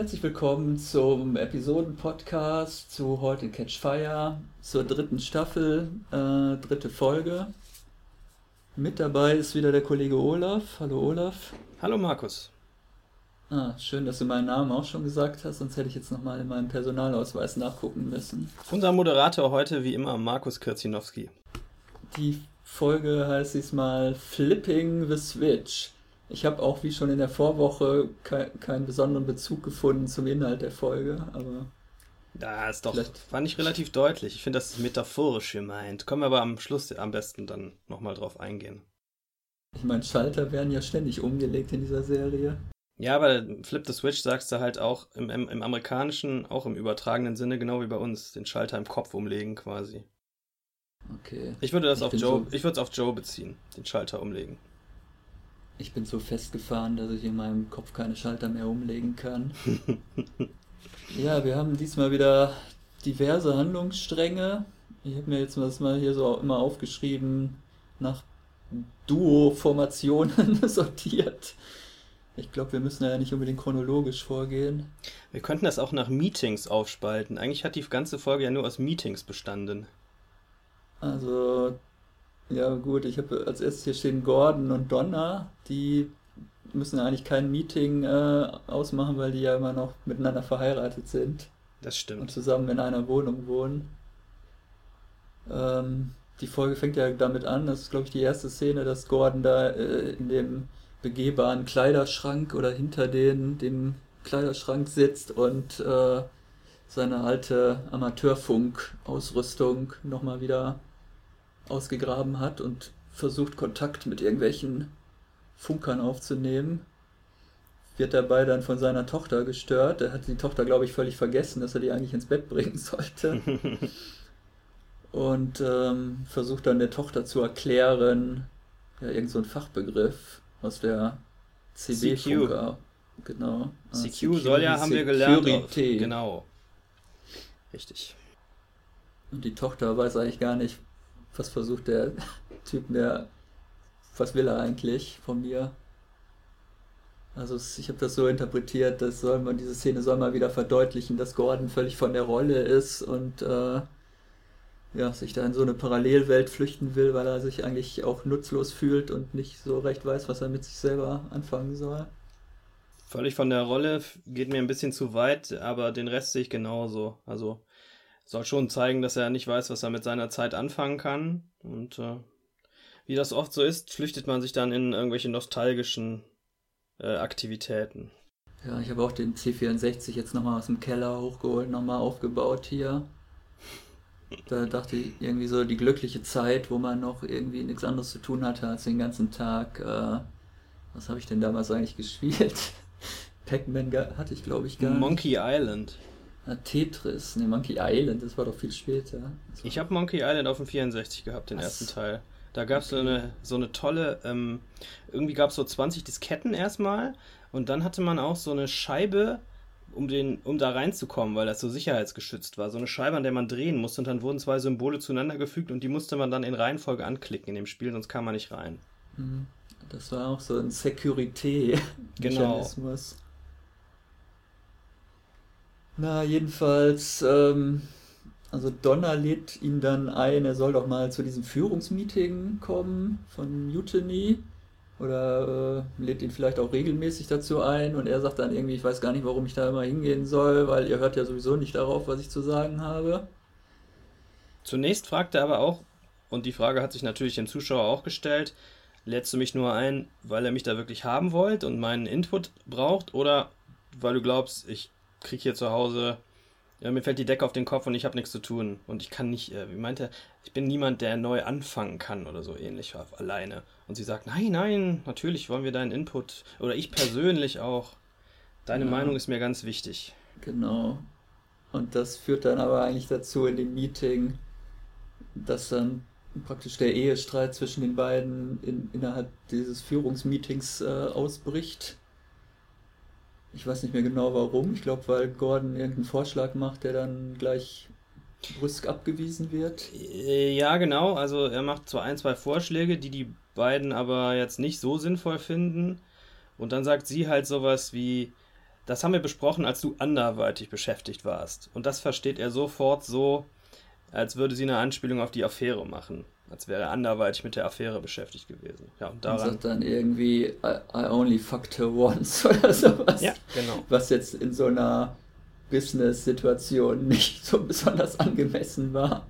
Herzlich willkommen zum Episoden-Podcast zu heute Catch Fire, zur dritten Staffel, äh, dritte Folge. Mit dabei ist wieder der Kollege Olaf. Hallo Olaf. Hallo Markus. Ah, schön, dass du meinen Namen auch schon gesagt hast, sonst hätte ich jetzt nochmal in meinem Personalausweis nachgucken müssen. Unser Moderator heute wie immer Markus Kirzinowski. Die Folge heißt diesmal Flipping the Switch. Ich habe auch wie schon in der Vorwoche ke keinen besonderen Bezug gefunden zum Inhalt der Folge, aber. Da ist doch, fand ich relativ deutlich. Ich finde, das ist metaphorisch gemeint. Können wir aber am Schluss am besten dann nochmal drauf eingehen. Ich meine, Schalter werden ja ständig umgelegt in dieser Serie. Ja, aber Flip the Switch sagst du halt auch im, im, im amerikanischen, auch im übertragenen Sinne, genau wie bei uns, den Schalter im Kopf umlegen quasi. Okay. Ich würde das ich auf Joe, so ich würde es auf Joe beziehen, den Schalter umlegen. Ich bin so festgefahren, dass ich in meinem Kopf keine Schalter mehr umlegen kann. ja, wir haben diesmal wieder diverse Handlungsstränge. Ich habe mir jetzt das mal hier so immer aufgeschrieben, nach Duo-Formationen sortiert. Ich glaube, wir müssen ja nicht unbedingt chronologisch vorgehen. Wir könnten das auch nach Meetings aufspalten. Eigentlich hat die ganze Folge ja nur aus Meetings bestanden. Also, ja gut, ich habe als erstes hier stehen Gordon und Donna. Die müssen ja eigentlich kein Meeting äh, ausmachen, weil die ja immer noch miteinander verheiratet sind. Das stimmt. Und zusammen in einer Wohnung wohnen. Ähm, die Folge fängt ja damit an, das ist glaube ich die erste Szene, dass Gordon da äh, in dem begehbaren Kleiderschrank oder hinter den, dem Kleiderschrank sitzt und äh, seine alte Amateurfunk-Ausrüstung nochmal wieder ausgegraben hat und versucht Kontakt mit irgendwelchen Funkern aufzunehmen. Wird dabei dann von seiner Tochter gestört. Er hat die Tochter, glaube ich, völlig vergessen, dass er die eigentlich ins Bett bringen sollte. und ähm, versucht dann der Tochter zu erklären, ja, irgend so ein Fachbegriff aus der CB-Funker. Genau. CQ, ah, soll ja, haben wir gelernt. Auf, genau. Richtig. Und die Tochter weiß eigentlich gar nicht, was versucht der Typ mir, was will er eigentlich von mir? Also ich habe das so interpretiert, dass soll man diese Szene soll mal wieder verdeutlichen, dass Gordon völlig von der Rolle ist und äh, ja, sich da in so eine Parallelwelt flüchten will, weil er sich eigentlich auch nutzlos fühlt und nicht so recht weiß, was er mit sich selber anfangen soll. Völlig von der Rolle geht mir ein bisschen zu weit, aber den Rest sehe ich genauso. Also soll schon zeigen, dass er nicht weiß, was er mit seiner Zeit anfangen kann. Und äh, wie das oft so ist, flüchtet man sich dann in irgendwelche nostalgischen äh, Aktivitäten. Ja, ich habe auch den C64 jetzt nochmal aus dem Keller hochgeholt, nochmal aufgebaut hier. Da dachte ich irgendwie so die glückliche Zeit, wo man noch irgendwie nichts anderes zu tun hatte als den ganzen Tag. Äh, was habe ich denn damals eigentlich gespielt? Pac-Man hatte ich, glaube ich, gar nicht. Monkey Island. Tetris, ne, Monkey Island, das war doch viel später. Ich habe Monkey Island auf dem 64 gehabt, den was? ersten Teil. Da gab es okay. so, eine, so eine tolle, ähm, irgendwie gab es so 20 Disketten erstmal und dann hatte man auch so eine Scheibe, um, den, um da reinzukommen, weil das so sicherheitsgeschützt war. So eine Scheibe, an der man drehen musste und dann wurden zwei Symbole zueinander gefügt und die musste man dann in Reihenfolge anklicken in dem Spiel, sonst kam man nicht rein. Mhm. Das war auch so ein Security-Mechanismus. Genau. Na, jedenfalls, ähm, also Donner lädt ihn dann ein, er soll doch mal zu diesem Führungsmeeting kommen von Mutiny. Oder äh, lädt ihn vielleicht auch regelmäßig dazu ein und er sagt dann irgendwie, ich weiß gar nicht, warum ich da immer hingehen soll, weil ihr hört ja sowieso nicht darauf, was ich zu sagen habe. Zunächst fragt er aber auch, und die Frage hat sich natürlich dem Zuschauer auch gestellt, lädst du mich nur ein, weil er mich da wirklich haben wollt und meinen Input braucht oder weil du glaubst, ich kriege hier zu Hause, ja, mir fällt die Decke auf den Kopf und ich habe nichts zu tun. Und ich kann nicht, äh, wie meint er, ich bin niemand, der neu anfangen kann oder so ähnlich alleine. Und sie sagt, nein, nein, natürlich wollen wir deinen Input, oder ich persönlich auch. Deine ja. Meinung ist mir ganz wichtig. Genau. Und das führt dann aber eigentlich dazu in dem Meeting, dass dann praktisch der Ehestreit zwischen den beiden in, innerhalb dieses Führungsmeetings äh, ausbricht. Ich weiß nicht mehr genau warum. Ich glaube, weil Gordon irgendeinen Vorschlag macht, der dann gleich brüsk abgewiesen wird. Äh, ja, genau. Also er macht zwar ein, zwei Vorschläge, die die beiden aber jetzt nicht so sinnvoll finden. Und dann sagt sie halt sowas wie, das haben wir besprochen, als du anderweitig beschäftigt warst. Und das versteht er sofort so, als würde sie eine Anspielung auf die Affäre machen. Als wäre er anderweitig mit der Affäre beschäftigt gewesen. Ja, und daran. Und sagt dann irgendwie, I, I only fucked her once oder sowas. Ja, genau. Was jetzt in so einer Business-Situation nicht so besonders angemessen war.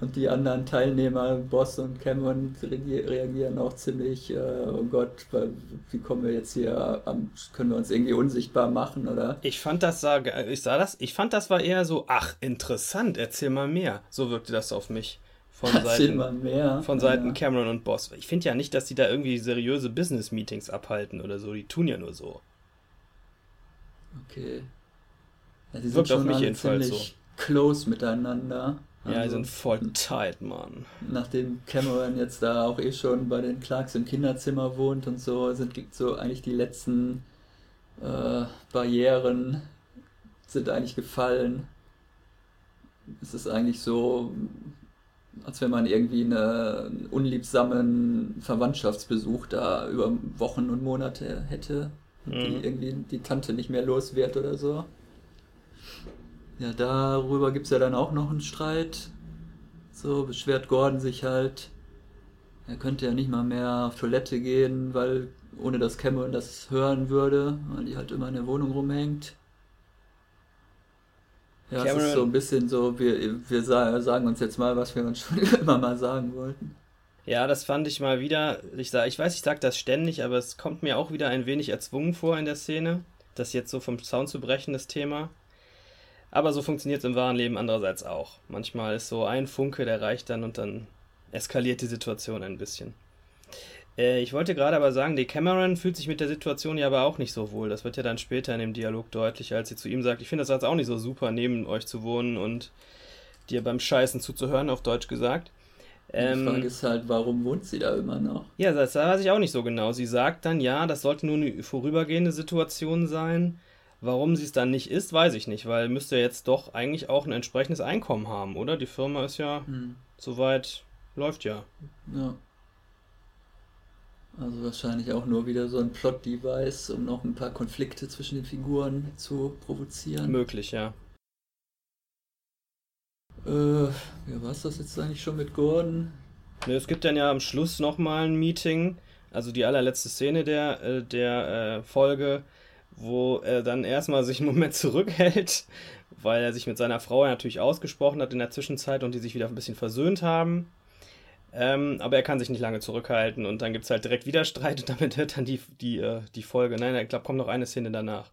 Und die anderen Teilnehmer, Boss und Cameron, reagieren auch ziemlich, äh, oh Gott, wie kommen wir jetzt hier, können wir uns irgendwie unsichtbar machen, oder? Ich fand das, sah, ich sah das, ich fand das war eher so, ach, interessant, erzähl mal mehr. So wirkte das auf mich. Von Seiten. Von Seiten ja. Cameron und Boss. Ich finde ja nicht, dass die da irgendwie seriöse Business-Meetings abhalten oder so. Die tun ja nur so. Okay. Ja, die sind Wirkt schon auf mich jedenfalls so. close miteinander. Ja, also, die sind voll tight, Mann. Nachdem Cameron jetzt da auch eh schon bei den Clarks im Kinderzimmer wohnt und so, sind so eigentlich die letzten äh, Barrieren sind eigentlich gefallen. Es ist eigentlich so, als wenn man irgendwie eine, einen unliebsamen Verwandtschaftsbesuch da über Wochen und Monate hätte, mhm. die irgendwie die Tante nicht mehr los wird oder so. Ja, darüber gibt es ja dann auch noch einen Streit. So beschwert Gordon sich halt, er könnte ja nicht mal mehr auf Toilette gehen, weil ohne dass Cameron das hören würde, weil die halt immer in der Wohnung rumhängt. Ja, Cameron, es ist so ein bisschen so, wir, wir sagen uns jetzt mal, was wir uns schon immer mal sagen wollten. Ja, das fand ich mal wieder. Ich, sag, ich weiß, ich sage das ständig, aber es kommt mir auch wieder ein wenig erzwungen vor in der Szene, das jetzt so vom Sound zu brechen, das Thema. Aber so funktioniert es im wahren Leben andererseits auch. Manchmal ist so ein Funke, der reicht dann und dann eskaliert die Situation ein bisschen. Äh, ich wollte gerade aber sagen, die Cameron fühlt sich mit der Situation ja aber auch nicht so wohl. Das wird ja dann später in dem Dialog deutlich, als sie zu ihm sagt, ich finde das jetzt auch nicht so super, neben euch zu wohnen und dir beim Scheißen zuzuhören, auf Deutsch gesagt. Ähm, die Frage ist halt, warum wohnt sie da immer noch? Ja, das weiß ich auch nicht so genau. Sie sagt dann, ja, das sollte nur eine vorübergehende Situation sein. Warum sie es dann nicht ist, weiß ich nicht, weil müsste jetzt doch eigentlich auch ein entsprechendes Einkommen haben, oder? Die Firma ist ja hm. soweit, läuft ja. Ja. Also wahrscheinlich auch nur wieder so ein Plot-Device, um noch ein paar Konflikte zwischen den Figuren zu provozieren. Möglich, ja. Äh, ja, war es das jetzt eigentlich schon mit Gordon? Ne, es gibt dann ja am Schluss nochmal ein Meeting, also die allerletzte Szene der, äh, der äh, Folge, wo er dann erstmal sich einen Moment zurückhält, weil er sich mit seiner Frau natürlich ausgesprochen hat in der Zwischenzeit und die sich wieder ein bisschen versöhnt haben. Ähm, aber er kann sich nicht lange zurückhalten und dann gibt es halt direkt wieder Streit und damit hört dann die, die, äh, die Folge. Nein, ich glaube, kommt noch eine Szene danach.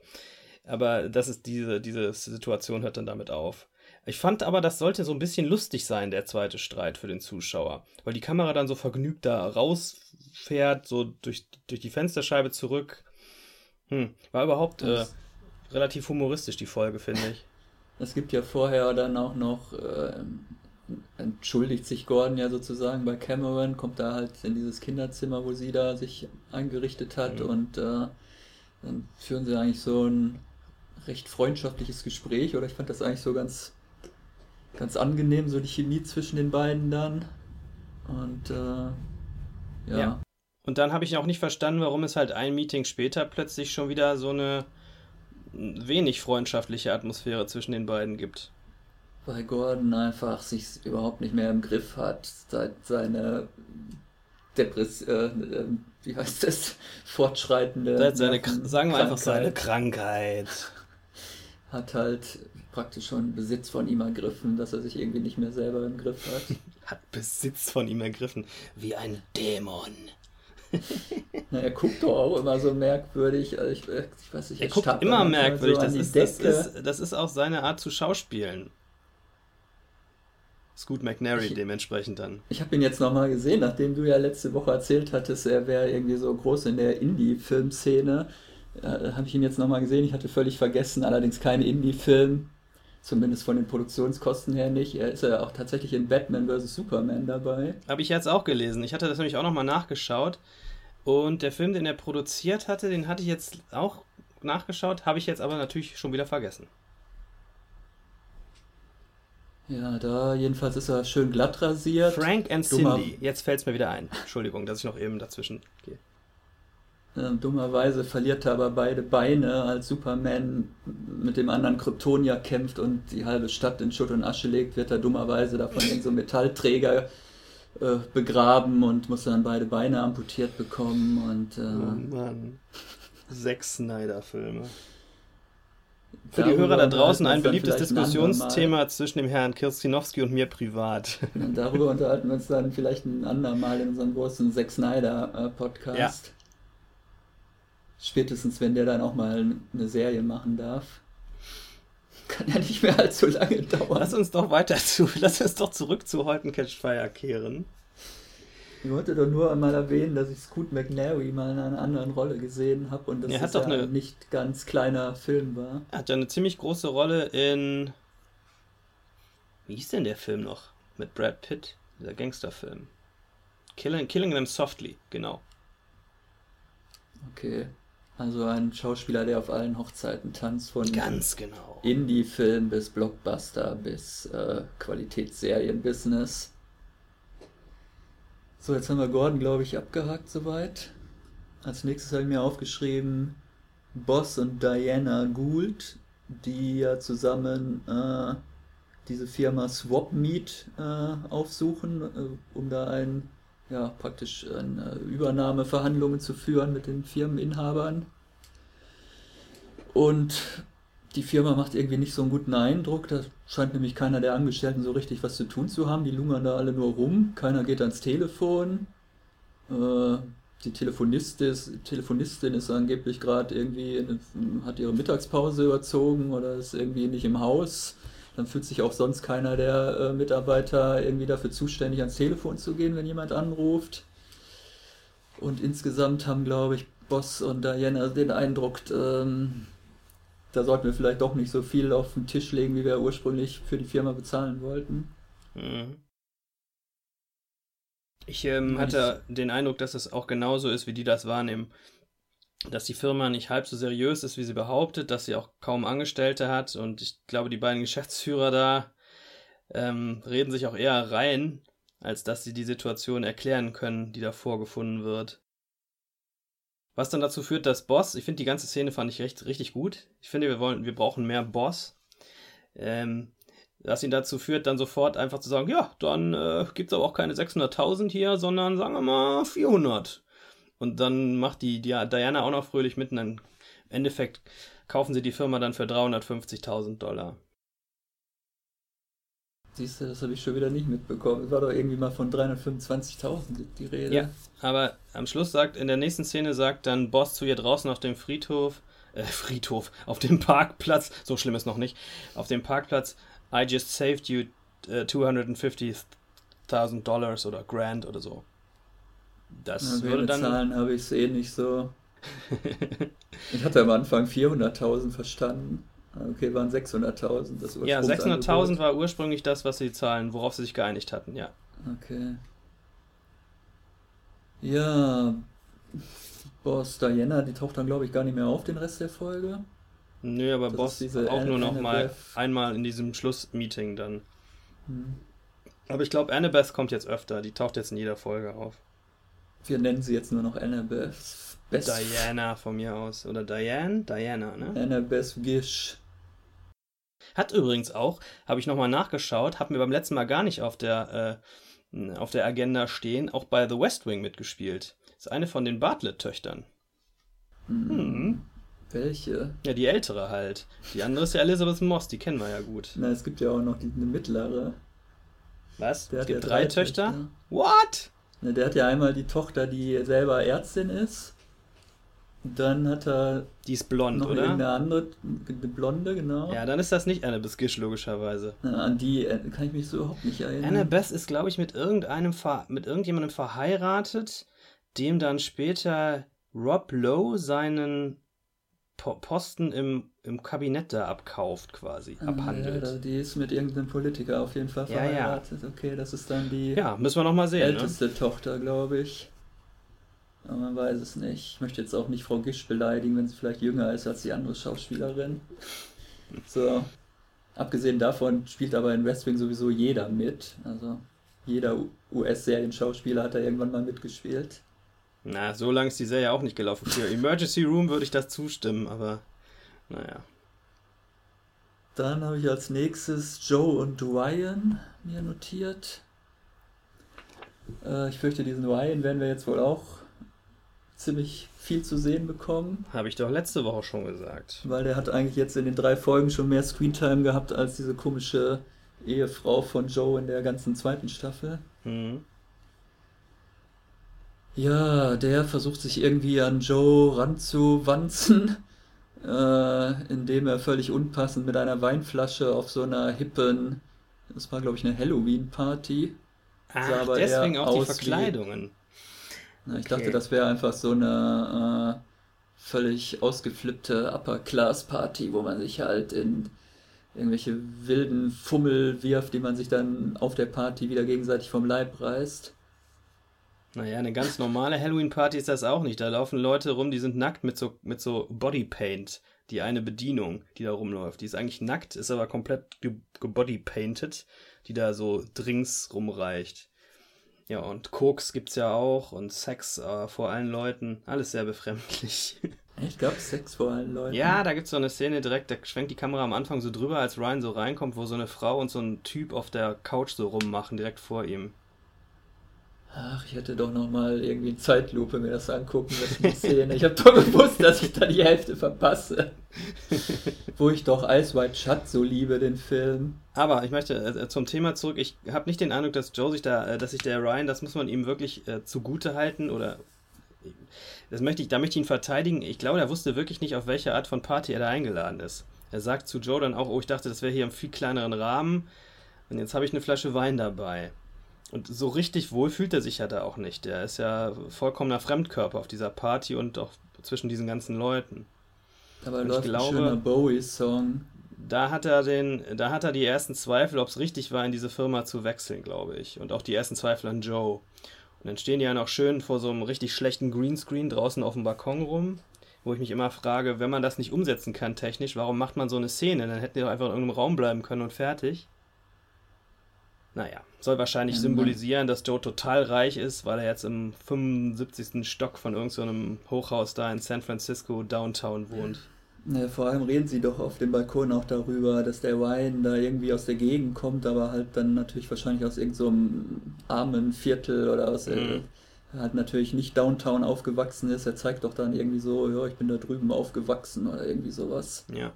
Aber das ist diese, diese Situation hört dann damit auf. Ich fand aber, das sollte so ein bisschen lustig sein, der zweite Streit für den Zuschauer. Weil die Kamera dann so vergnügt da rausfährt, so durch, durch die Fensterscheibe zurück hm. War überhaupt äh, relativ humoristisch, die Folge, finde ich. Es gibt ja vorher dann auch noch, äh, entschuldigt sich Gordon ja sozusagen bei Cameron, kommt da halt in dieses Kinderzimmer, wo sie da sich eingerichtet hat mhm. und äh, dann führen sie eigentlich so ein recht freundschaftliches Gespräch oder ich fand das eigentlich so ganz, ganz angenehm, so die Chemie zwischen den beiden dann. Und äh, ja. ja. Und dann habe ich auch nicht verstanden, warum es halt ein Meeting später plötzlich schon wieder so eine wenig freundschaftliche Atmosphäre zwischen den beiden gibt. Weil Gordon einfach sich überhaupt nicht mehr im Griff hat, seit seine Depression, äh, wie heißt das, fortschreitende. Seit seine, sagen wir einfach seine Krankheit. Hat halt praktisch schon Besitz von ihm ergriffen, dass er sich irgendwie nicht mehr selber im Griff hat. hat Besitz von ihm ergriffen, wie ein Dämon. Na, er guckt doch auch immer so merkwürdig. Also ich, ich, weiß nicht, er guckt immer merkwürdig. So das, ist, das, ist, das ist auch seine Art zu schauspielen. Scoot McNary ich, dementsprechend dann. Ich habe ihn jetzt nochmal gesehen, nachdem du ja letzte Woche erzählt hattest, er wäre irgendwie so groß in der Indie-Filmszene. Äh, habe ich ihn jetzt nochmal gesehen. Ich hatte völlig vergessen, allerdings kein Indie-Film. Zumindest von den Produktionskosten her nicht. Er ist ja auch tatsächlich in Batman vs. Superman dabei. Habe ich jetzt auch gelesen. Ich hatte das nämlich auch nochmal nachgeschaut. Und der Film, den er produziert hatte, den hatte ich jetzt auch nachgeschaut, habe ich jetzt aber natürlich schon wieder vergessen. Ja, da jedenfalls ist er schön glatt rasiert. Frank and Dummer. Cindy. Jetzt fällt es mir wieder ein. Entschuldigung, dass ich noch eben dazwischen gehe. Äh, dummerweise verliert er aber beide Beine, als Superman mit dem anderen Kryptonier kämpft und die halbe Stadt in Schutt und Asche legt, wird er dummerweise davon in so Metallträger äh, begraben und muss dann beide Beine amputiert bekommen und äh, oh Mann. Sechs Snyder-Filme. Für die Hörer da draußen ein beliebtes Diskussionsthema zwischen dem Herrn Kirstinowski und mir privat. Und darüber unterhalten wir uns dann vielleicht ein andermal in unserem großen Zack Snyder-Podcast. Ja. Spätestens, wenn der dann auch mal eine Serie machen darf. Kann ja nicht mehr allzu lange dauern. Lass uns doch weiter zu, lass uns doch zurück zu Heute Catch Fire kehren. Ich wollte doch nur einmal erwähnen, dass ich Scoot McNary mal in einer anderen Rolle gesehen habe und dass er das ja eine, nicht ganz kleiner Film war. Er hat ja eine ziemlich große Rolle in. Wie hieß denn der Film noch? Mit Brad Pitt? Dieser Gangsterfilm. Killing, Killing Them Softly, genau. Okay. Also ein Schauspieler, der auf allen Hochzeiten tanzt, von Ganz genau. Indie-Film bis Blockbuster bis äh, Qualitätsserien-Business. So, jetzt haben wir Gordon, glaube ich, abgehakt soweit. Als nächstes habe ich mir aufgeschrieben Boss und Diana Gould, die ja zusammen äh, diese Firma SwapMeet äh, aufsuchen, äh, um da ein ja, praktisch eine Übernahmeverhandlungen zu führen mit den Firmeninhabern. Und die Firma macht irgendwie nicht so einen guten Eindruck. Da scheint nämlich keiner der Angestellten so richtig was zu tun zu haben. Die lungern da alle nur rum. Keiner geht ans Telefon. Äh, die Telefonistin ist, Telefonistin ist angeblich gerade irgendwie, in, hat ihre Mittagspause überzogen oder ist irgendwie nicht im Haus dann fühlt sich auch sonst keiner der äh, Mitarbeiter irgendwie dafür zuständig, ans Telefon zu gehen, wenn jemand anruft. Und insgesamt haben, glaube ich, Boss und Diana den Eindruck, ähm, da sollten wir vielleicht doch nicht so viel auf den Tisch legen, wie wir ursprünglich für die Firma bezahlen wollten. Mhm. Ich ähm, hatte den Eindruck, dass es auch genauso ist, wie die das wahrnehmen dass die Firma nicht halb so seriös ist, wie sie behauptet, dass sie auch kaum Angestellte hat und ich glaube, die beiden Geschäftsführer da ähm, reden sich auch eher rein, als dass sie die Situation erklären können, die da vorgefunden wird. Was dann dazu führt, dass Boss, ich finde die ganze Szene fand ich recht, richtig gut. Ich finde, wir wollen, wir brauchen mehr Boss. Ähm, was ihn dazu führt, dann sofort einfach zu sagen, ja, dann äh, gibt es aber auch keine 600.000 hier, sondern sagen wir mal 400. Und dann macht die, die Diana auch noch fröhlich mitten. Im Endeffekt kaufen sie die Firma dann für 350.000 Dollar. Siehst du, das habe ich schon wieder nicht mitbekommen. Es war doch irgendwie mal von 325.000 die Rede. Ja, aber am Schluss sagt, in der nächsten Szene sagt dann Boss zu ihr draußen auf dem Friedhof, äh, Friedhof, auf dem Parkplatz, so schlimm ist noch nicht, auf dem Parkplatz, I just saved you uh, äh, 250.000 Dollars oder Grand oder so. Das ja, würde dann. Zahlen habe ich es eh nicht so. ich hatte am Anfang 400.000 verstanden. Okay, waren 600.000. Ja, 600.000 war ursprünglich das, was sie zahlen, worauf sie sich geeinigt hatten, ja. Okay. Ja, Boss Diana, die taucht dann, glaube ich, gar nicht mehr auf den Rest der Folge. Nö, aber das Boss auch nur noch mal einmal in diesem Schlussmeeting dann. Hm. Aber ich glaube, Annabeth kommt jetzt öfter, die taucht jetzt in jeder Folge auf. Wir nennen sie jetzt nur noch Annabeth. Best Diana von mir aus. Oder Diane? Diana, ne? Annabeth Gish. Hat übrigens auch, habe ich nochmal nachgeschaut, hat mir beim letzten Mal gar nicht auf der, äh, auf der Agenda stehen, auch bei The West Wing mitgespielt. Ist eine von den Bartlett-Töchtern. Hm. hm. Welche? Ja, die ältere halt. Die andere ist ja Elizabeth Moss, die kennen wir ja gut. Na, es gibt ja auch noch die, eine mittlere. Was? Der es gibt ja drei, drei Töchter? Töchter? What? Ne, der hat ja einmal die Tochter, die selber Ärztin ist. Dann hat er. Die ist blond, noch oder? Eine andere, eine Blonde, genau. Ja, dann ist das nicht Annabeth Gish, logischerweise. Ja, an die äh, kann ich mich so überhaupt nicht erinnern. Annabeth ist, glaube ich, mit irgendeinem mit irgendjemandem verheiratet, dem dann später Rob Lowe seinen Posten im, im Kabinett da abkauft, quasi, ah, abhandelt. Ja, die ist mit irgendeinem Politiker auf jeden Fall verheiratet. Ja, ja. Okay, das ist dann die ja, müssen wir noch mal sehen, ne? älteste ne? Tochter, glaube ich. Aber man weiß es nicht. Ich möchte jetzt auch nicht Frau Gisch beleidigen, wenn sie vielleicht jünger ist als die andere Schauspielerin. So. Abgesehen davon spielt aber in Wrestling sowieso jeder mit. Also jeder US-Serienschauspieler hat da irgendwann mal mitgespielt. Na, so lange ist die Serie auch nicht gelaufen. Für Emergency Room würde ich das zustimmen, aber naja. Dann habe ich als nächstes Joe und Ryan mir notiert. Äh, ich fürchte, diesen Ryan werden wir jetzt wohl auch ziemlich viel zu sehen bekommen. Habe ich doch letzte Woche schon gesagt. Weil der hat eigentlich jetzt in den drei Folgen schon mehr Screentime gehabt als diese komische Ehefrau von Joe in der ganzen zweiten Staffel. Mhm. Ja, der versucht sich irgendwie an Joe ranzuwanzen, äh, indem er völlig unpassend mit einer Weinflasche auf so einer hippen, das war glaube ich eine Halloween-Party. Ach, deswegen auch die Verkleidungen. Wie, na, ich okay. dachte, das wäre einfach so eine äh, völlig ausgeflippte Upper-Class-Party, wo man sich halt in irgendwelche wilden Fummel wirft, die man sich dann auf der Party wieder gegenseitig vom Leib reißt. Naja, eine ganz normale Halloween-Party ist das auch nicht. Da laufen Leute rum, die sind nackt mit so, mit so Bodypaint. Die eine Bedienung, die da rumläuft. Die ist eigentlich nackt, ist aber komplett gebodypainted, die da so Drinks rumreicht. Ja, und Koks gibt's ja auch und Sex äh, vor allen Leuten. Alles sehr befremdlich. Ich glaube, Sex vor allen Leuten. Ja, da gibt's so eine Szene direkt, da schwenkt die Kamera am Anfang so drüber, als Ryan so reinkommt, wo so eine Frau und so ein Typ auf der Couch so rummachen, direkt vor ihm. Ach, ich hätte doch noch mal irgendwie in Zeitlupe mir das angucken müssen, die Szene. Ich habe doch gewusst, dass ich da die Hälfte verpasse. Wo ich doch Ice White Shut so liebe, den Film. Aber ich möchte äh, zum Thema zurück. Ich habe nicht den Eindruck, dass Joe sich da, äh, dass sich der Ryan, das muss man ihm wirklich äh, zugute halten oder das möchte ich, da möchte ich ihn verteidigen. Ich glaube, er wusste wirklich nicht, auf welche Art von Party er da eingeladen ist. Er sagt zu Joe dann auch, oh, ich dachte, das wäre hier im viel kleineren Rahmen und jetzt habe ich eine Flasche Wein dabei. Und so richtig wohl fühlt er sich ja da auch nicht. Der ist ja vollkommener Fremdkörper auf dieser Party und auch zwischen diesen ganzen Leuten. Aber läuft glaube, ein schöner Bowie-Song. Da hat er den, da hat er die ersten Zweifel, ob es richtig war, in diese Firma zu wechseln, glaube ich. Und auch die ersten Zweifel an Joe. Und dann stehen die ja noch schön vor so einem richtig schlechten Greenscreen draußen auf dem Balkon rum, wo ich mich immer frage, wenn man das nicht umsetzen kann technisch, warum macht man so eine Szene? Dann hätten die doch einfach in irgendeinem Raum bleiben können und fertig. Naja, soll wahrscheinlich symbolisieren, dass Joe total reich ist, weil er jetzt im 75. Stock von irgendeinem so Hochhaus da in San Francisco Downtown wohnt. Ja, vor allem reden sie doch auf dem Balkon auch darüber, dass der Wein da irgendwie aus der Gegend kommt, aber halt dann natürlich wahrscheinlich aus irgendeinem so armen Viertel oder aus mhm. er halt natürlich nicht Downtown aufgewachsen ist. Er zeigt doch dann irgendwie so, ja, ich bin da drüben aufgewachsen oder irgendwie sowas. Ja.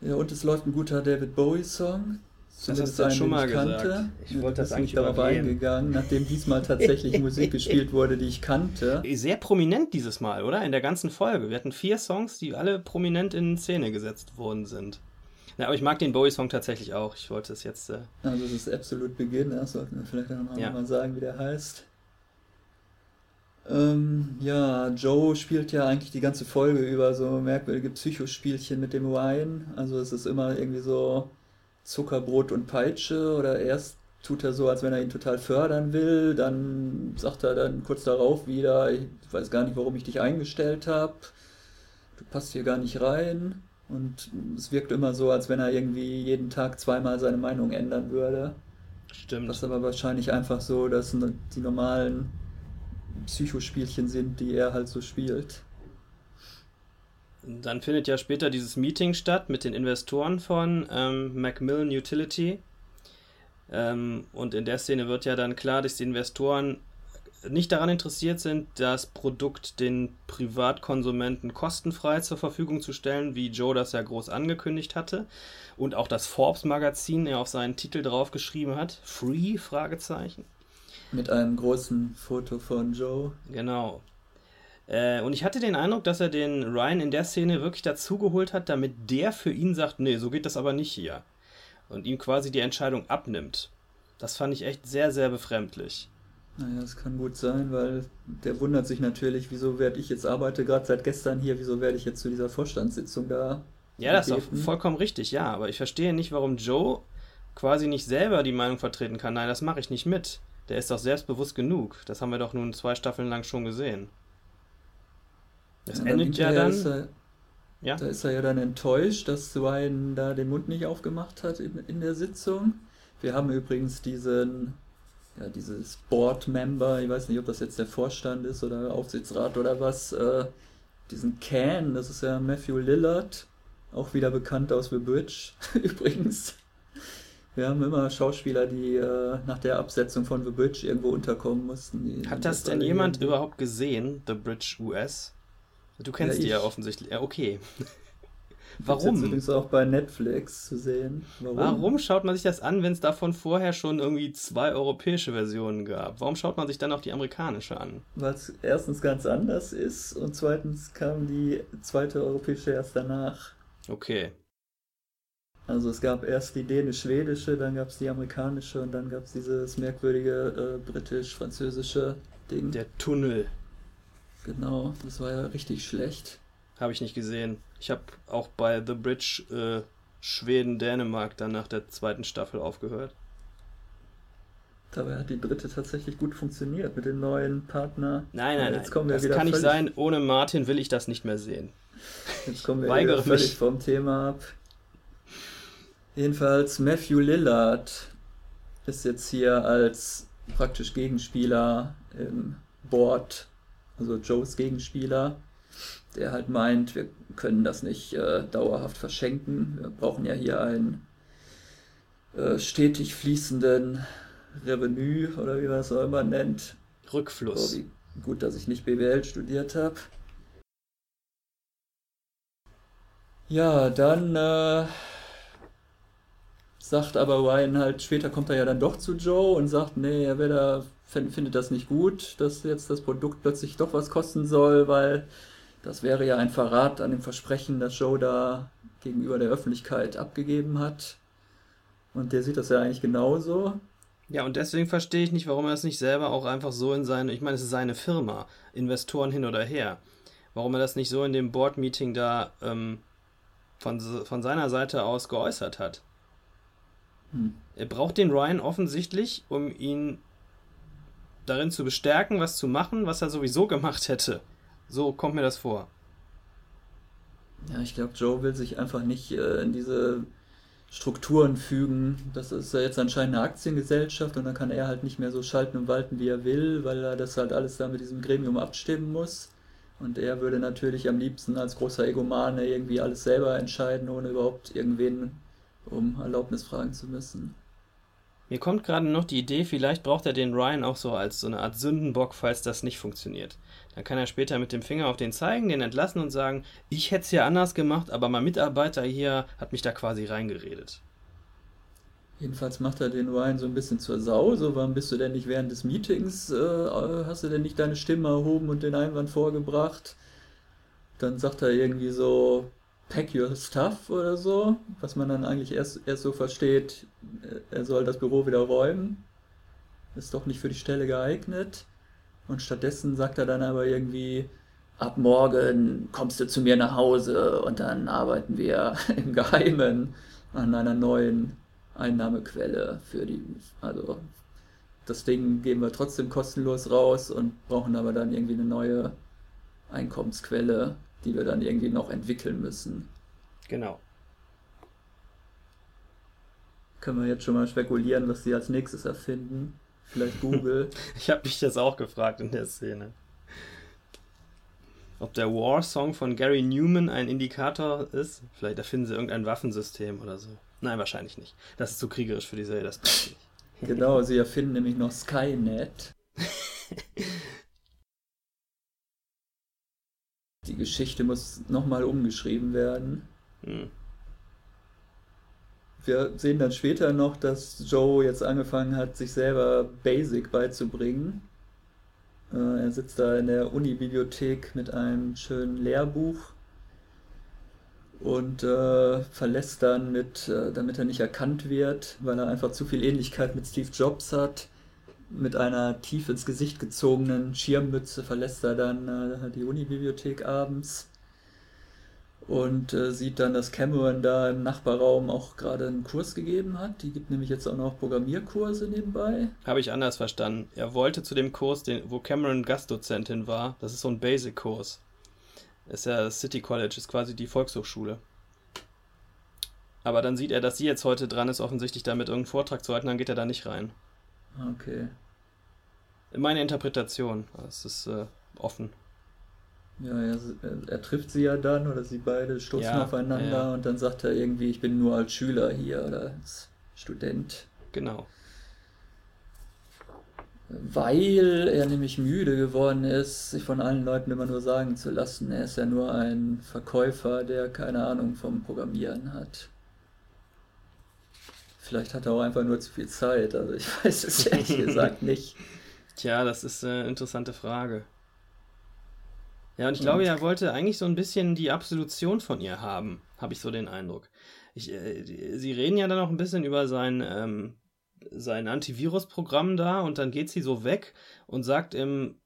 Ja, und es läuft ein guter David Bowie-Song. Das hast du schon mal kannte. gesagt. Ich wollte das eigentlich darauf eingegangen, nachdem diesmal tatsächlich Musik gespielt wurde, die ich kannte. Sehr prominent dieses Mal, oder? In der ganzen Folge. Wir hatten vier Songs, die alle prominent in Szene gesetzt worden sind. Ja, aber ich mag den Bowie-Song tatsächlich auch. Ich wollte es jetzt. Äh also, das ist Absolute Begin, das sollten wir vielleicht noch ja. mal sagen, wie der heißt. Ähm, ja, Joe spielt ja eigentlich die ganze Folge über so merkwürdige Psychospielchen mit dem Ryan. Also, es ist immer irgendwie so Zuckerbrot und Peitsche oder erst tut er so, als wenn er ihn total fördern will, dann sagt er dann kurz darauf wieder, ich weiß gar nicht, warum ich dich eingestellt habe, du passt hier gar nicht rein und es wirkt immer so, als wenn er irgendwie jeden Tag zweimal seine Meinung ändern würde. Stimmt. Was aber wahrscheinlich einfach so, dass die normalen Psychospielchen sind, die er halt so spielt. Dann findet ja später dieses Meeting statt mit den Investoren von ähm, Macmillan Utility. Ähm, und in der Szene wird ja dann klar, dass die Investoren nicht daran interessiert sind, das Produkt den Privatkonsumenten kostenfrei zur Verfügung zu stellen, wie Joe das ja groß angekündigt hatte. Und auch das Forbes-Magazin ja auf seinen Titel draufgeschrieben hat. Free? Fragezeichen. Mit einem großen Foto von Joe. Genau. Äh, und ich hatte den Eindruck, dass er den Ryan in der Szene wirklich dazugeholt hat, damit der für ihn sagt, nee, so geht das aber nicht hier. Und ihm quasi die Entscheidung abnimmt. Das fand ich echt sehr, sehr befremdlich. Naja, das kann gut sein, weil der wundert sich natürlich, wieso werde ich jetzt arbeite gerade seit gestern hier, wieso werde ich jetzt zu dieser Vorstandssitzung da? Ja, das ist auch vollkommen richtig, ja, aber ich verstehe nicht, warum Joe quasi nicht selber die Meinung vertreten kann. Nein, das mache ich nicht mit. Der ist doch selbstbewusst genug. Das haben wir doch nun zwei Staffeln lang schon gesehen. Das ja, endet ja dann. Ist er, ja? Da ist er ja dann enttäuscht, dass Ryan da den Mund nicht aufgemacht hat in, in der Sitzung. Wir haben übrigens diesen ja, dieses Board-Member, ich weiß nicht, ob das jetzt der Vorstand ist oder Aufsichtsrat oder was, äh, diesen Can, das ist ja Matthew Lillard, auch wieder bekannt aus The Bridge übrigens. Wir haben immer Schauspieler, die äh, nach der Absetzung von The Bridge irgendwo unterkommen mussten. Hat das denn jemand irgendwie... überhaupt gesehen, The Bridge US? Du kennst ja, die ja offensichtlich. Ja, okay. Warum? Das ist auch bei Netflix zu sehen. Warum? Warum schaut man sich das an, wenn es davon vorher schon irgendwie zwei europäische Versionen gab? Warum schaut man sich dann auch die amerikanische an? Weil es erstens ganz anders ist und zweitens kam die zweite europäische erst danach. Okay. Also es gab erst die dänisch-schwedische, dann gab es die amerikanische und dann gab es dieses merkwürdige äh, britisch-französische Ding. Der Tunnel. Genau, das war ja richtig schlecht. Habe ich nicht gesehen. Ich habe auch bei The Bridge äh, Schweden-Dänemark dann nach der zweiten Staffel aufgehört. Dabei hat die dritte tatsächlich gut funktioniert mit dem neuen Partner. Nein, nein, jetzt kommen wir das kann nicht sein. Ohne Martin will ich das nicht mehr sehen. Jetzt kommen wir Weigere völlig mich. vom Thema ab. Jedenfalls Matthew Lillard ist jetzt hier als praktisch Gegenspieler im Board, also Joes Gegenspieler, der halt meint, wir können das nicht äh, dauerhaft verschenken. Wir brauchen ja hier einen äh, stetig fließenden Revenue oder wie man es auch immer nennt. Rückfluss. So, wie gut, dass ich nicht BWL studiert habe. Ja, dann äh, sagt aber Ryan halt, später kommt er ja dann doch zu Joe und sagt, nee, er da, findet das nicht gut, dass jetzt das Produkt plötzlich doch was kosten soll, weil das wäre ja ein Verrat an dem Versprechen, das Joe da gegenüber der Öffentlichkeit abgegeben hat. Und der sieht das ja eigentlich genauso. Ja, und deswegen verstehe ich nicht, warum er es nicht selber auch einfach so in seine, ich meine, es ist seine Firma, Investoren hin oder her, warum er das nicht so in dem Board-Meeting da ähm, von, von seiner Seite aus geäußert hat. Hm. Er braucht den Ryan offensichtlich, um ihn darin zu bestärken, was zu machen, was er sowieso gemacht hätte. So kommt mir das vor. Ja, ich glaube, Joe will sich einfach nicht äh, in diese Strukturen fügen. Das ist ja jetzt anscheinend eine Aktiengesellschaft und dann kann er halt nicht mehr so schalten und walten, wie er will, weil er das halt alles da mit diesem Gremium abstimmen muss. Und er würde natürlich am liebsten als großer Egomane irgendwie alles selber entscheiden, ohne überhaupt irgendwen um Erlaubnis fragen zu müssen. Mir kommt gerade noch die Idee, vielleicht braucht er den Ryan auch so als so eine Art Sündenbock, falls das nicht funktioniert. Dann kann er später mit dem Finger auf den zeigen, den entlassen und sagen, ich hätte es ja anders gemacht, aber mein Mitarbeiter hier hat mich da quasi reingeredet. Jedenfalls macht er den Ryan so ein bisschen zur Sau. So, warum bist du denn nicht während des Meetings, äh, hast du denn nicht deine Stimme erhoben und den Einwand vorgebracht? Dann sagt er irgendwie so, pack your stuff oder so, was man dann eigentlich erst, erst so versteht, äh, er soll das Büro wieder räumen. Ist doch nicht für die Stelle geeignet. Und stattdessen sagt er dann aber irgendwie, ab morgen kommst du zu mir nach Hause und dann arbeiten wir im Geheimen an einer neuen Einnahmequelle für die, also das Ding geben wir trotzdem kostenlos raus und brauchen aber dann irgendwie eine neue Einkommensquelle, die wir dann irgendwie noch entwickeln müssen. Genau. Können wir jetzt schon mal spekulieren, was sie als nächstes erfinden? Vielleicht Google. ich habe mich das auch gefragt in der Szene. Ob der War-Song von Gary Newman ein Indikator ist? Vielleicht erfinden sie irgendein Waffensystem oder so. Nein, wahrscheinlich nicht. Das ist zu kriegerisch für die Serie, das passt nicht. Genau, sie erfinden nämlich noch Skynet. die Geschichte muss nochmal umgeschrieben werden. Hm. Wir sehen dann später noch, dass Joe jetzt angefangen hat, sich selber Basic beizubringen. Äh, er sitzt da in der Uni-Bibliothek mit einem schönen Lehrbuch und äh, verlässt dann mit, äh, damit er nicht erkannt wird, weil er einfach zu viel Ähnlichkeit mit Steve Jobs hat, mit einer tief ins Gesicht gezogenen Schirmmütze verlässt er dann äh, die Uni-Bibliothek abends und äh, sieht dann, dass Cameron da im Nachbarraum auch gerade einen Kurs gegeben hat. Die gibt nämlich jetzt auch noch Programmierkurse nebenbei. Habe ich anders verstanden. Er wollte zu dem Kurs, den, wo Cameron Gastdozentin war, das ist so ein Basic-Kurs. Ist ja City College, ist quasi die Volkshochschule. Aber dann sieht er, dass sie jetzt heute dran ist, offensichtlich damit irgendeinen Vortrag zu halten, dann geht er da nicht rein. Okay. Meine Interpretation. Es ist äh, offen. Ja, er, er, trifft sie ja dann oder sie beide stoßen ja, aufeinander ja. und dann sagt er irgendwie, ich bin nur als Schüler hier oder als Student. Genau. Weil er nämlich müde geworden ist, sich von allen Leuten immer nur sagen zu lassen, er ist ja nur ein Verkäufer, der keine Ahnung vom Programmieren hat. Vielleicht hat er auch einfach nur zu viel Zeit, also ich weiß es ehrlich gesagt nicht. Tja, das ist eine interessante Frage. Ja, und ich glaube, er wollte eigentlich so ein bisschen die Absolution von ihr haben, habe ich so den Eindruck. Ich, äh, sie reden ja dann noch ein bisschen über sein, ähm, sein Antivirus-Programm da und dann geht sie so weg und sagt ihm,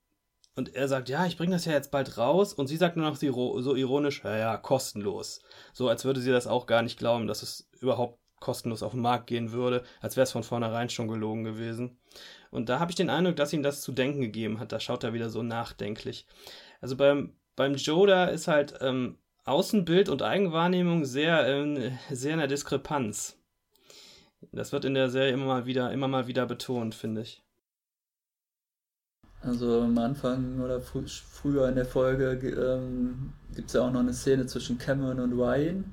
und er sagt, ja, ich bringe das ja jetzt bald raus und sie sagt nur noch so ironisch, ja, ja, kostenlos. So als würde sie das auch gar nicht glauben, dass es überhaupt kostenlos auf den Markt gehen würde, als wäre es von vornherein schon gelogen gewesen. Und da habe ich den Eindruck, dass ihm das zu denken gegeben hat. Da schaut er wieder so nachdenklich. Also beim, beim Joe da ist halt ähm, Außenbild und Eigenwahrnehmung sehr, ähm, sehr in der Diskrepanz. Das wird in der Serie immer mal wieder, immer mal wieder betont, finde ich. Also am Anfang oder fr früher in der Folge ähm, gibt es ja auch noch eine Szene zwischen Cameron und Ryan,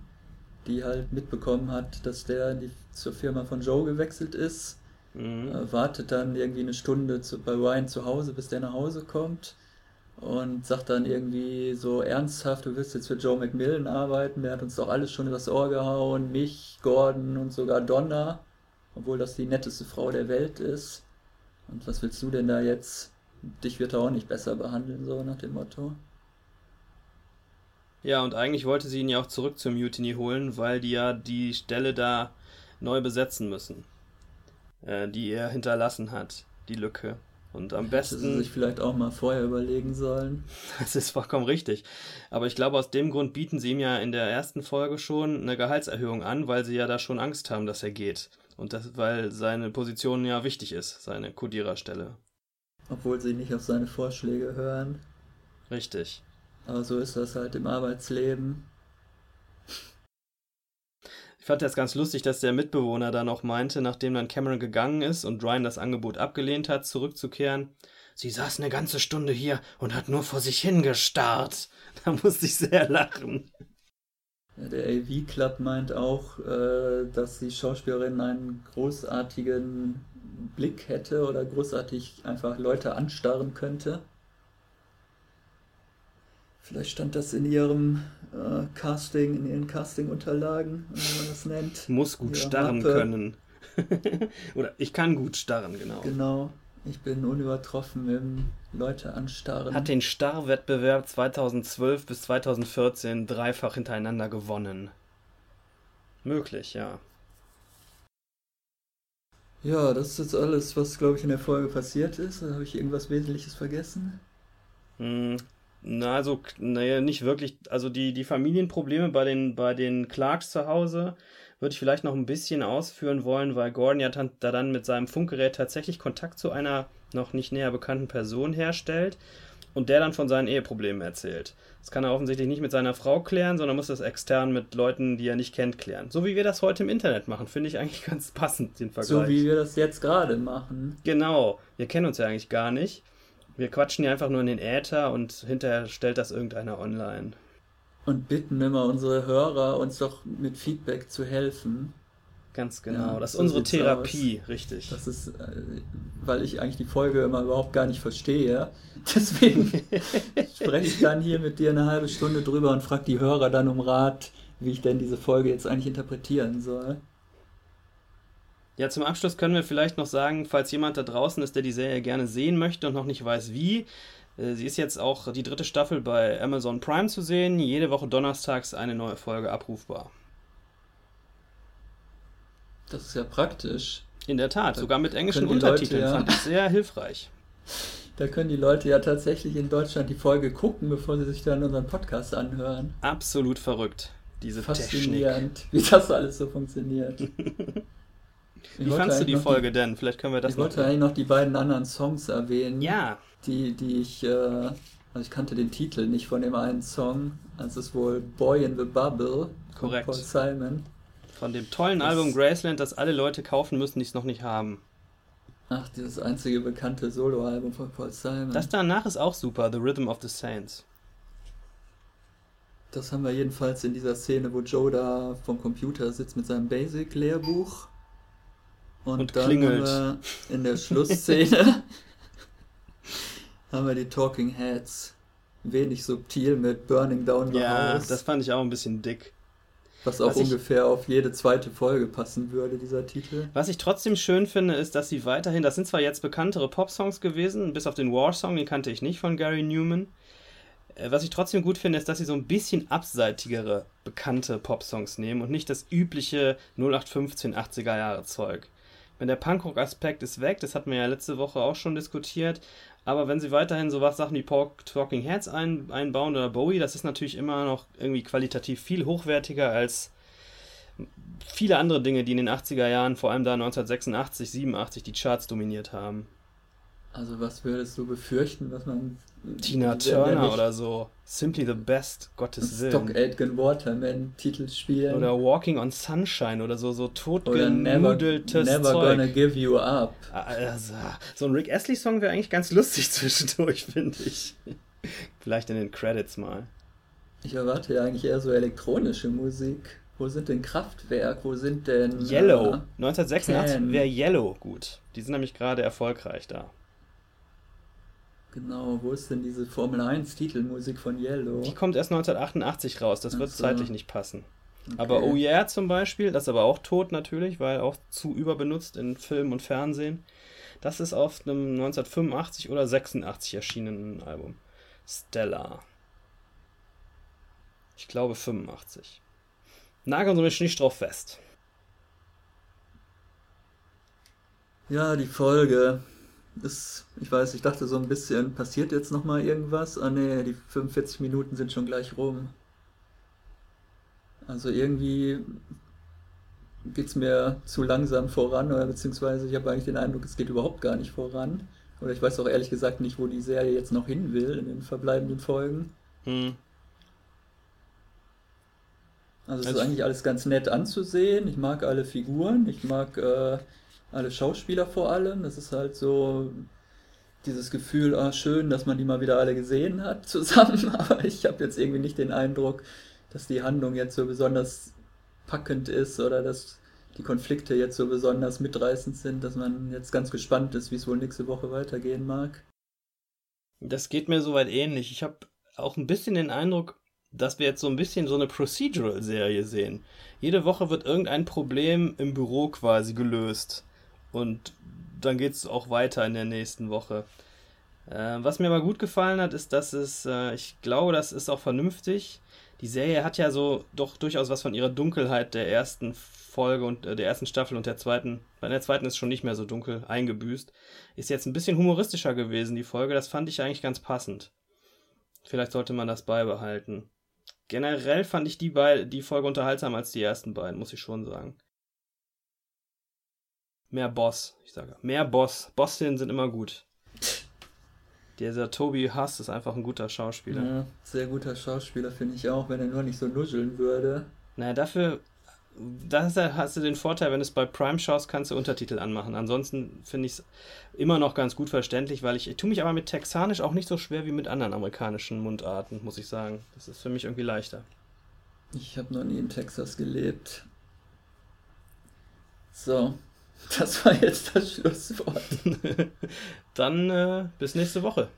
die halt mitbekommen hat, dass der die, zur Firma von Joe gewechselt ist. Mhm. Äh, wartet dann irgendwie eine Stunde zu, bei Ryan zu Hause, bis der nach Hause kommt und sagt dann irgendwie so ernsthaft, du willst jetzt für Joe McMillan arbeiten, der hat uns doch alles schon übers Ohr gehauen, mich, Gordon und sogar Donna, obwohl das die netteste Frau der Welt ist. Und was willst du denn da jetzt? Dich wird er auch nicht besser behandeln, so nach dem Motto. Ja, und eigentlich wollte sie ihn ja auch zurück zur Mutiny holen, weil die ja die Stelle da neu besetzen müssen, äh, die er hinterlassen hat, die Lücke. Und am besten. Hätte sie sich vielleicht auch mal vorher überlegen sollen. Das ist vollkommen richtig. Aber ich glaube, aus dem Grund bieten sie ihm ja in der ersten Folge schon eine Gehaltserhöhung an, weil sie ja da schon Angst haben, dass er geht. Und das, weil seine Position ja wichtig ist, seine Kodiererstelle. Obwohl sie nicht auf seine Vorschläge hören. Richtig. Aber so ist das halt im Arbeitsleben. Ich fand das ganz lustig, dass der Mitbewohner dann auch meinte, nachdem dann Cameron gegangen ist und Ryan das Angebot abgelehnt hat, zurückzukehren. Sie saß eine ganze Stunde hier und hat nur vor sich hingestarrt. Da musste ich sehr lachen. Der AV Club meint auch, äh, dass die Schauspielerin einen großartigen Blick hätte oder großartig einfach Leute anstarren könnte. Vielleicht stand das in ihrem äh, Casting, in ihren Casting-Unterlagen, wie man das nennt. Muss gut starren Mappe. können. Oder ich kann gut starren, genau. Genau. Ich bin unübertroffen im Leute anstarren. Hat den Starrwettbewerb 2012 bis 2014 dreifach hintereinander gewonnen. Möglich, ja. Ja, das ist jetzt alles, was, glaube ich, in der Folge passiert ist. Habe ich irgendwas Wesentliches vergessen? Hm, na, also, naja, nicht wirklich. Also die, die Familienprobleme bei den, bei den Clarks zu Hause würde ich vielleicht noch ein bisschen ausführen wollen, weil Gordon ja dann, da dann mit seinem Funkgerät tatsächlich Kontakt zu einer noch nicht näher bekannten Person herstellt und der dann von seinen Eheproblemen erzählt. Das kann er offensichtlich nicht mit seiner Frau klären, sondern muss das extern mit Leuten, die er nicht kennt, klären. So wie wir das heute im Internet machen, finde ich eigentlich ganz passend, den Vergleich. So wie wir das jetzt gerade machen. Genau. Wir kennen uns ja eigentlich gar nicht. Wir quatschen ja einfach nur in den Äther und hinterher stellt das irgendeiner online. Und bitten immer unsere Hörer, uns doch mit Feedback zu helfen. Ganz genau. Ja, das ist unsere Therapie, aus. richtig. Das ist, äh, weil ich eigentlich die Folge immer überhaupt gar nicht verstehe. Deswegen spreche ich dann hier mit dir eine halbe Stunde drüber und frage die Hörer dann um Rat, wie ich denn diese Folge jetzt eigentlich interpretieren soll. Ja, zum Abschluss können wir vielleicht noch sagen, falls jemand da draußen ist, der die Serie gerne sehen möchte und noch nicht weiß wie, äh, sie ist jetzt auch die dritte Staffel bei Amazon Prime zu sehen. Jede Woche donnerstags eine neue Folge abrufbar. Das ist ja praktisch. In der Tat, da sogar mit englischen Untertiteln Leute, ja, fand ich sehr hilfreich. Da können die Leute ja tatsächlich in Deutschland die Folge gucken, bevor sie sich dann unseren Podcast anhören. Absolut verrückt, diese Faszinierend, Technik. wie das alles so funktioniert. Wie fandest du die Folge die, denn? Vielleicht können wir das ich noch. Ich wollte eigentlich noch die beiden anderen Songs erwähnen. Ja. Die, die ich, äh, also ich kannte den Titel nicht von dem einen Song. Das ist wohl Boy in the Bubble. Korrekt. Paul Simon. Von dem tollen das, Album Graceland, das alle Leute kaufen müssen, die es noch nicht haben. Ach, dieses einzige bekannte Soloalbum von Paul Simon. Das danach ist auch super, The Rhythm of the Saints. Das haben wir jedenfalls in dieser Szene, wo Joe da vom Computer sitzt mit seinem Basic-Lehrbuch. Und, Und dann klingelt. haben wir in der Schlussszene haben wir die Talking Heads. Wenig subtil mit Burning Down the Ja, House. das fand ich auch ein bisschen dick. was auch was ich- ungefähr auf jede zweite Folge passen würde, dieser Titel. Was ich trotzdem schön finde, ist, dass sie weiterhin, das sind zwar jetzt bekanntere Pop-Songs gewesen, bis auf den War-Song, den kannte ich nicht von Gary Newman. Äh, Was ich trotzdem gut finde, ist, dass sie so ein bisschen abseitigere, bekannte Pop-Songs nehmen und nicht das übliche 0815 80er Jahre Zeug. Wenn der Punkrock-Aspekt ist weg, das hatten wir ja letzte Woche auch schon diskutiert, aber wenn sie weiterhin so was Sachen wie Pork Talking Heads ein, einbauen oder Bowie, das ist natürlich immer noch irgendwie qualitativ viel hochwertiger als viele andere Dinge, die in den 80er Jahren, vor allem da 1986, 87, die Charts dominiert haben. Also was würdest du befürchten, was man Tina Turner oder so. Simply the Best, Gottes Stock Willen. Aitken Waterman Titel spielen Oder Walking on Sunshine oder so, so oder Never, totgenudeltes never Zeug. Gonna Give You Up. Also, so ein Rick Astley-Song wäre eigentlich ganz lustig zwischendurch, finde ich. Vielleicht in den Credits mal. Ich erwarte ja eigentlich eher so elektronische Musik. Wo sind denn Kraftwerk? Wo sind denn Yellow. Äh, 1986 Can. wäre Yellow gut. Die sind nämlich gerade erfolgreich da. Genau, wo ist denn diese Formel 1 Titelmusik von Yellow? Die kommt erst 1988 raus, das wird so. zeitlich nicht passen. Okay. Aber Oh Yeah zum Beispiel, das ist aber auch tot natürlich, weil auch zu überbenutzt in Film und Fernsehen. Das ist auf einem 1985 oder 86 erschienenen Album. Stella. Ich glaube 85. Nageln Sie mich nicht drauf fest. Ja, die Folge ist, ich weiß, ich dachte so ein bisschen, passiert jetzt nochmal irgendwas? Ah nee, die 45 Minuten sind schon gleich rum. Also irgendwie geht's mir zu langsam voran, oder beziehungsweise ich habe eigentlich den Eindruck, es geht überhaupt gar nicht voran. Oder ich weiß auch ehrlich gesagt nicht, wo die Serie jetzt noch hin will in den verbleibenden Folgen. Hm. Also es Also- ist eigentlich alles ganz nett anzusehen. Ich mag alle Figuren, ich mag äh, alle Schauspieler vor allem. Das ist halt so dieses Gefühl, ah, schön, dass man die mal wieder alle gesehen hat zusammen. Aber ich habe jetzt irgendwie nicht den Eindruck, dass die Handlung jetzt so besonders packend ist oder dass die Konflikte jetzt so besonders mitreißend sind, dass man jetzt ganz gespannt ist, wie es wohl nächste Woche weitergehen mag. Das geht mir soweit ähnlich. Ich habe auch ein bisschen den Eindruck, dass wir jetzt so ein bisschen so eine Procedural-Serie sehen. Jede Woche wird irgendein Problem im Büro quasi gelöst. Und dann geht es auch weiter in der nächsten Woche. Äh, was mir aber gut gefallen hat, ist, dass es, äh, ich glaube, das ist auch vernünftig. Die Serie hat ja so doch durchaus was von ihrer Dunkelheit der ersten Folge und äh, der ersten Staffel und der zweiten. Bei der zweiten ist schon nicht mehr so dunkel eingebüßt. Ist jetzt ein bisschen humoristischer gewesen, die Folge. Das fand ich eigentlich ganz passend. Vielleicht sollte man das beibehalten. Generell fand ich die, bei, die Folge unterhaltsamer als die ersten beiden, muss ich schon sagen. Mehr Boss, ich sage. Mehr Boss. Boss-Szenen sind immer gut. Dieser Toby Huss ist einfach ein guter Schauspieler. Ja, sehr guter Schauspieler finde ich auch, wenn er nur nicht so nuscheln würde. Naja, dafür da hast du- hast du den Vorteil, wenn du es bei Prime schaust, kannst du Untertitel anmachen. Ansonsten finde ich es immer noch ganz gut verständlich, weil ich, ich tue mich aber mit Texanisch auch nicht so schwer wie mit anderen amerikanischen Mundarten, muss ich sagen. Das ist für mich irgendwie leichter. Ich habe noch nie in Texas gelebt. So, das war jetzt das Schlusswort. Dann äh, bis nächste Woche.